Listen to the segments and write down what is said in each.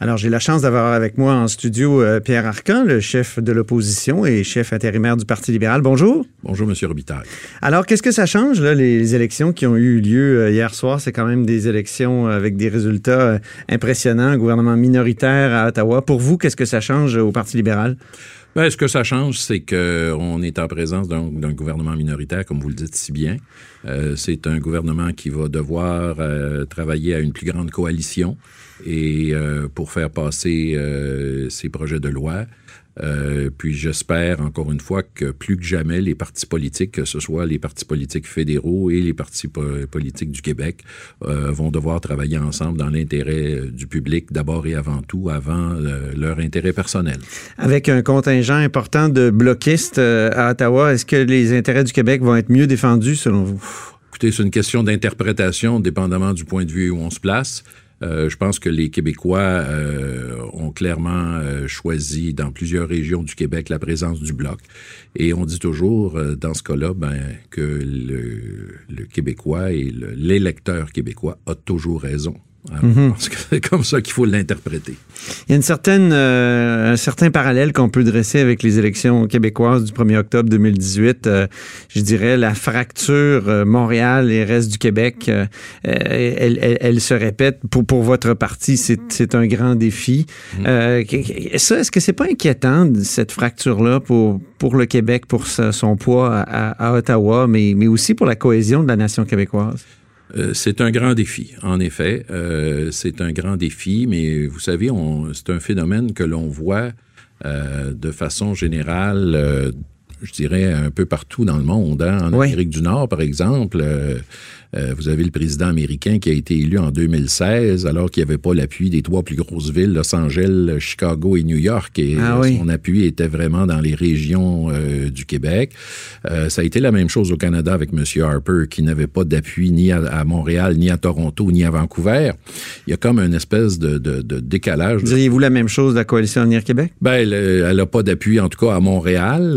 Alors, j'ai la chance d'avoir avec moi en studio euh, Pierre Arcan, le chef de l'opposition et chef intérimaire du Parti libéral. Bonjour. Bonjour, Monsieur Robitaille. Alors, qu'est-ce que ça change, là, les élections qui ont eu lieu euh, hier soir? C'est quand même des élections avec des résultats euh, impressionnants, gouvernement minoritaire à Ottawa. Pour vous, qu'est-ce que ça change au Parti libéral? Ben, ce que ça change, c'est qu'on est en présence d'un gouvernement minoritaire, comme vous le dites si bien. Euh, c'est un gouvernement qui va devoir euh, travailler à une plus grande coalition et euh, pour faire passer ses projets de loi. Euh, puis j'espère encore une fois que plus que jamais les partis politiques, que ce soit les partis politiques fédéraux et les partis politiques du Québec, euh, vont devoir travailler ensemble dans l'intérêt euh, du public d'abord et avant tout, avant leur intérêt personnel. Avec un contingent important de bloquistes à Ottawa, est-ce que les intérêts du Québec vont être mieux défendus selon vous? Écoutez, c'est une question d'interprétation, dépendamment du point de vue où on se place. Euh, je pense que les Québécois euh, ont clairement euh, choisi dans plusieurs régions du Québec la présence du bloc. Et on dit toujours, dans ce cas-là, ben, que le, le Québécois et l'électeur québécois a toujours raison. Mhm. C'est comme ça qu'il faut l'interpréter. Il y a une certaine, euh, un certain parallèle qu'on peut dresser avec les élections québécoises du 1er octobre 2018. Euh, je dirais la fracture euh, Montréal et reste du Québec, elle, elle, se répète. Pour, pour votre parti, c'est un grand défi. Mhm. ça, est-ce que c'est pas inquiétant, cette fracture-là, pour, pour le Québec, pour son poids à, à Ottawa, mais, mais aussi pour la cohésion de la nation québécoise? Euh, c'est un grand défi, en effet. Euh, c'est un grand défi, mais vous savez, c'est un phénomène que l'on voit euh, de façon générale, je dirais, un peu partout dans le monde. Hein. En Amérique du Nord, par exemple, euh, vous avez le président américain qui a été élu en 2016 alors qu'il n'y avait pas l'appui des trois plus grosses villes, Los Angeles, Chicago et New York. Et ah euh, son appui était vraiment dans les régions euh, du Québec. ça a été la même chose au Canada avec M. Harper qui n'avait pas d'appui ni à, Montréal, ni à Toronto, ni à Vancouver. Il y a comme une espèce de, de, de décalage. Diriez-vous la même chose de la Coalition Avenir Québec? Ben, elle n'a pas d'appui, en tout cas à Montréal,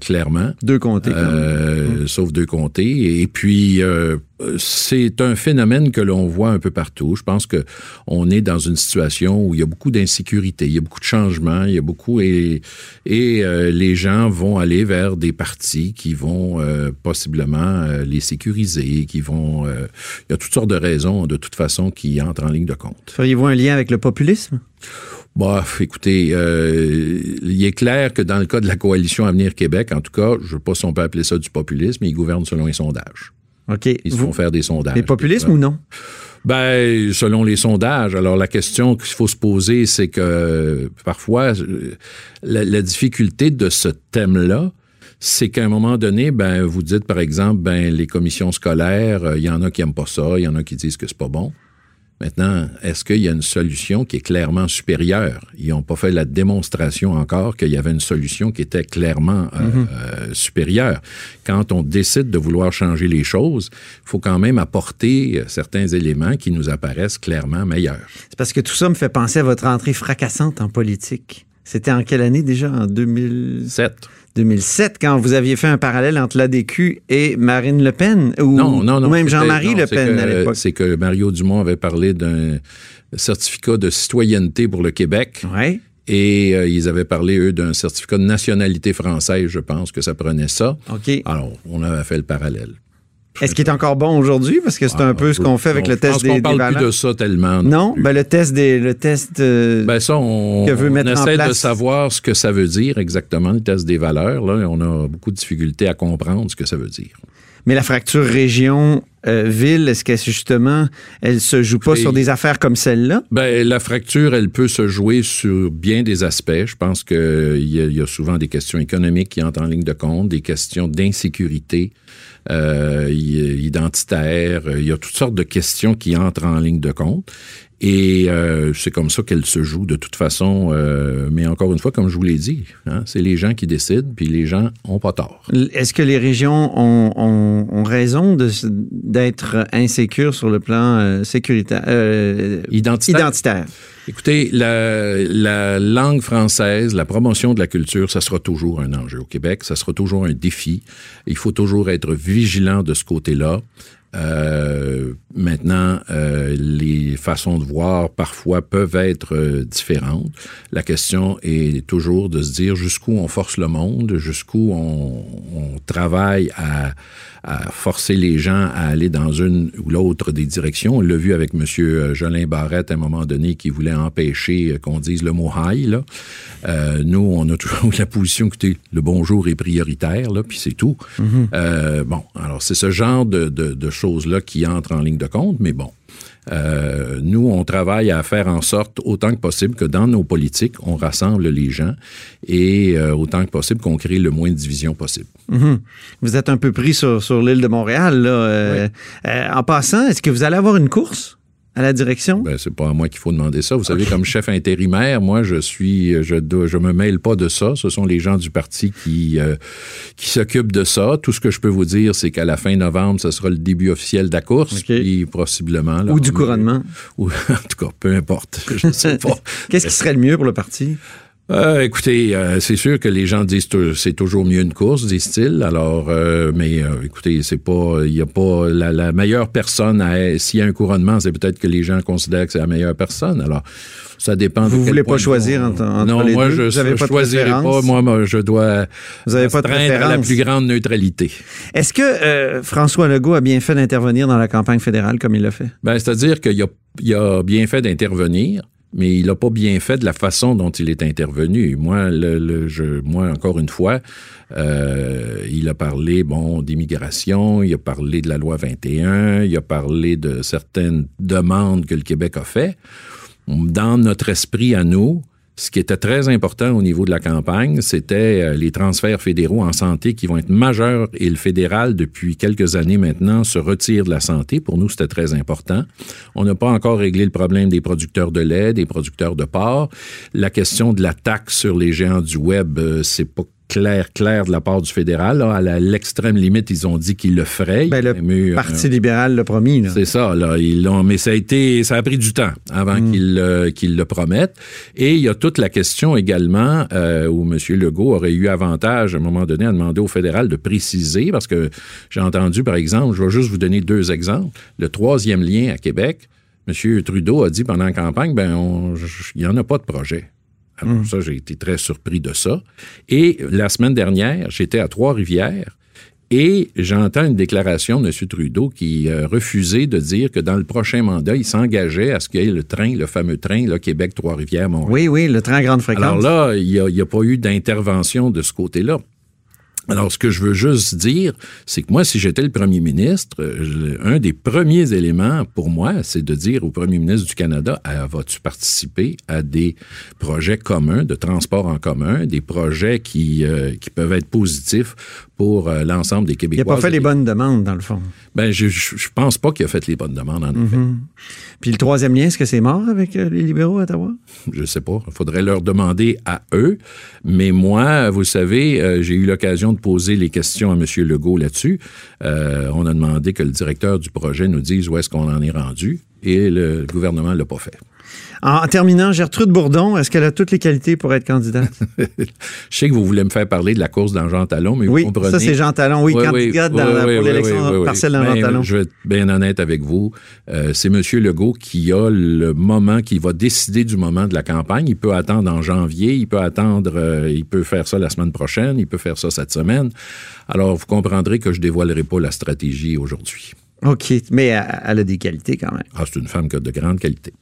clairement. Deux comtés. Hum. Sauf deux comtés. Et puis, c'est un phénomène que l'on voit un peu partout. Je pense que on est dans une situation où il y a beaucoup d'insécurité, il y a beaucoup de changements, il y a beaucoup et, et euh, les gens vont aller vers des partis qui vont euh, possiblement euh, les sécuriser, qui vont. il y a toutes sortes de raisons de toute façon qui entrent en ligne de compte. Feriez-vous un lien avec le populisme? Bah, écoutez, il est clair que dans le cas de la coalition Avenir Québec, en tout cas, je ne sais pas si on peut appeler ça du populisme, ils gouvernent selon les sondages. Ils vont faire des sondages. Mais populisme ou non? Ben, selon les sondages. Alors, la question qu'il faut se poser, c'est que parfois, la, difficulté de ce thème-là, c'est qu'à un moment donné, ben, vous dites, par exemple, ben, les commissions scolaires, euh, il y en a qui aiment pas ça, il y en a qui disent que c'est pas bon. Maintenant, est-ce qu'il y a une solution qui est clairement supérieure? Ils n'ont pas fait la démonstration encore qu'il y avait une solution qui était clairement euh, mhm. euh, supérieure. Quand on décide de vouloir changer les choses, il faut quand même apporter certains éléments qui nous apparaissent clairement meilleurs. C'est parce que tout ça me fait penser à votre entrée fracassante en politique. C'était en quelle année déjà? En 2007. 2007, quand vous aviez fait un parallèle entre l'ADQ et Marine Le Pen, ou, non, non, non, même Jean-Marie Le Pen à l'époque. C'est que Mario Dumont avait parlé d'un certificat de citoyenneté pour le Québec. Ouais. Et euh, ils avaient parlé, eux, d'un certificat de nationalité française, je pense que ça prenait ça. OK. Alors, on avait fait le parallèle. Est-ce qu'il est encore bon aujourd'hui? Parce que c'est un peu ce qu'on fait avec le test des, des parle plus de ça tellement. Non? Ben, le test des, le test euh, ben ça, on, que veut mettre on essaie de savoir ce que ça veut dire exactement, le test des valeurs. Là, on a beaucoup de difficultés à comprendre ce que ça veut dire. Mais la fracture région-ville, est-ce que justement, elle se joue pas sur des affaires comme celle-là? Ben, la fracture, elle peut se jouer sur bien des aspects. Je pense qu'il y, y, a souvent des questions économiques qui entrent en ligne de compte, des questions d'insécurité euh, identitaires. Il y a toutes sortes de questions qui entrent en ligne de compte. Et euh, c'est comme ça qu'elle se joue de toute façon. Euh, mais encore une fois, comme je vous l'ai dit, hein, c'est les gens qui décident, puis les gens ont pas tort. Est-ce que les régions ont, ont, ont raison d'être insécures sur le plan euh, sécuritaire, euh, identitaire. identitaire? Écoutez, la, la, langue française, la promotion de la culture, ça sera toujours un enjeu au Québec, ça sera toujours un défi. Il faut toujours être vigilant de ce côté-là. Euh, maintenant, euh, les façons de voir parfois peuvent être euh, différentes. La question est toujours de se dire jusqu'où on force le monde, jusqu'où on, on travaille à, à, forcer les gens à aller dans une ou l'autre des directions. On l'a vu avec M. Jolin Barrette à un moment donné qui voulait empêcher qu'on dise le mot high. Là. Nous, on a toujours la position que le bonjour est prioritaire, là, puis c'est tout. Mm-hmm. bon, alors c'est ce genre de, de, de choses-là qui entrent en ligne de compte, mais bon. Euh, nous, on travaille à faire en sorte, autant que possible, que dans nos politiques, on rassemble les gens et euh, autant que possible qu'on crée le moins de divisions possible. Mm-hmm. Vous êtes un peu pris sur, sur l'île de Montréal. Là. Euh, en passant, est-ce que vous allez avoir une course? À la direction? Ben, c'est pas à moi qu'il faut demander ça. Vous savez, comme chef intérimaire, moi, je suis, je, je me mêle pas de ça. Ce sont les gens du parti qui, euh, qui s'occupent de ça. Tout ce que je peux vous dire, c'est qu'à la fin novembre, ce sera le début officiel de la course, puis possiblement. ou du couronnement. Ou, en tout cas, peu importe. Je sais pas. Qu'est-ce qui serait le mieux pour le parti? Euh, écoutez, euh, c'est sûr que les gens disent que c'est toujours mieux une course, disent-ils. Alors, euh, mais euh, écoutez, c'est pas, il y a pas la, la meilleure personne. à- S'il y a un couronnement, c'est peut-être que les gens considèrent que c'est la meilleure personne. Alors, ça dépend. Vous quel voulez pas choisir entre- entre non, les moi deux? je ne choisirai pas. préférence? Moi, moi, je dois Vous avez pas de à la préférence? plus grande neutralité. Est-ce que euh, François Legault a bien fait d'intervenir dans la campagne fédérale comme il l'a fait? Ben, c'est-à-dire qu'il a, il a bien fait d'intervenir, mais il n'a pas bien fait de la façon dont il est intervenu. Moi, encore une fois, euh, il a parlé bon d'immigration, il a parlé de la loi 21, il a parlé de certaines demandes que le Québec a fait. Dans notre esprit à nous, ce qui était très important au niveau de la campagne, c'était euh, les transferts fédéraux en santé qui vont être majeurs et le fédéral, depuis quelques années maintenant, se retire de la santé. Pour nous, c'était très important. On n'a pas encore réglé le problème des producteurs de lait, des producteurs de porc. La question de la taxe sur les géants du web, euh, c'est pas clair, clair de la part du fédéral. Là, à l'extrême limite, ils ont dit qu'ils le feraient. Ben, le euh, Parti libéral l'a promis. là. c'est ça, là. Ils l'ont, mais ça a été, ça a pris du temps avant qu'ils, le- qu'ils le promettent. Et il y a toute la question également euh, où M. Legault aurait eu avantage à un moment donné à demander au fédéral de préciser, parce que j'ai entendu, par exemple, je vais juste vous donner deux exemples. Le troisième lien à Québec, M. Trudeau a dit pendant la campagne, ben, on- il n'y en a pas de projet. Alors ça, j'ai été très surpris de ça. Et la semaine dernière, j'étais à Trois-Rivières et j'entends une déclaration de M. Trudeau qui euh, refusait de dire que dans le prochain mandat, il s'engageait à ce qu'il y ait le train, le fameux train, là, Québec-Trois-Rivières-Montréal. Oui, oui, le train à grande fréquence. Alors là, il n'y a pas eu d'intervention de ce côté-là. Alors, ce que je veux juste dire, c'est que moi, si j'étais le premier ministre, euh, un des premiers éléments pour moi, c'est de dire au premier ministre du Canada, Ah, vas-tu participer à des projets communs, de transport en commun, des projets qui, euh, qui peuvent être positifs pour euh, l'ensemble des il Québécois. n'a pas fait les bonnes demandes, dans le fond. Ben, je, je pense pas qu'il a fait les bonnes demandes, en effet. Puis le troisième lien, est-ce que c'est mort avec euh, les libéraux à Ottawa? Je sais pas. Il faudrait leur demander à eux. Mais moi, vous savez, euh, j'ai eu l'occasion de poser les questions à M. Legault là-dessus. On a demandé que le directeur du projet nous dise où est-ce qu'on en est rendu. Et le gouvernement l'a pas fait. En terminant, Gertrude Bourdon, est-ce qu'elle a toutes les qualités pour être candidate? Je sais que vous voulez me faire parler de la course dans Jean Talon, mais oui, vous comprenez. ça c'est Jean Talon. Oui, Oui, dans oui, pour l'élection partielle dans Jean Ben, Talon. Je vais être bien honnête avec vous. Euh, c'est M. Legault qui a le moment, qui va décider du moment de la campagne. Il peut attendre en janvier, il peut attendre, euh, il peut faire ça la semaine prochaine, il peut faire ça cette semaine. Alors, vous comprendrez que je dévoilerai pas la stratégie aujourd'hui. OK, mais elle elle a des qualités quand même. Ah, c'est une femme qui a de grandes qualités.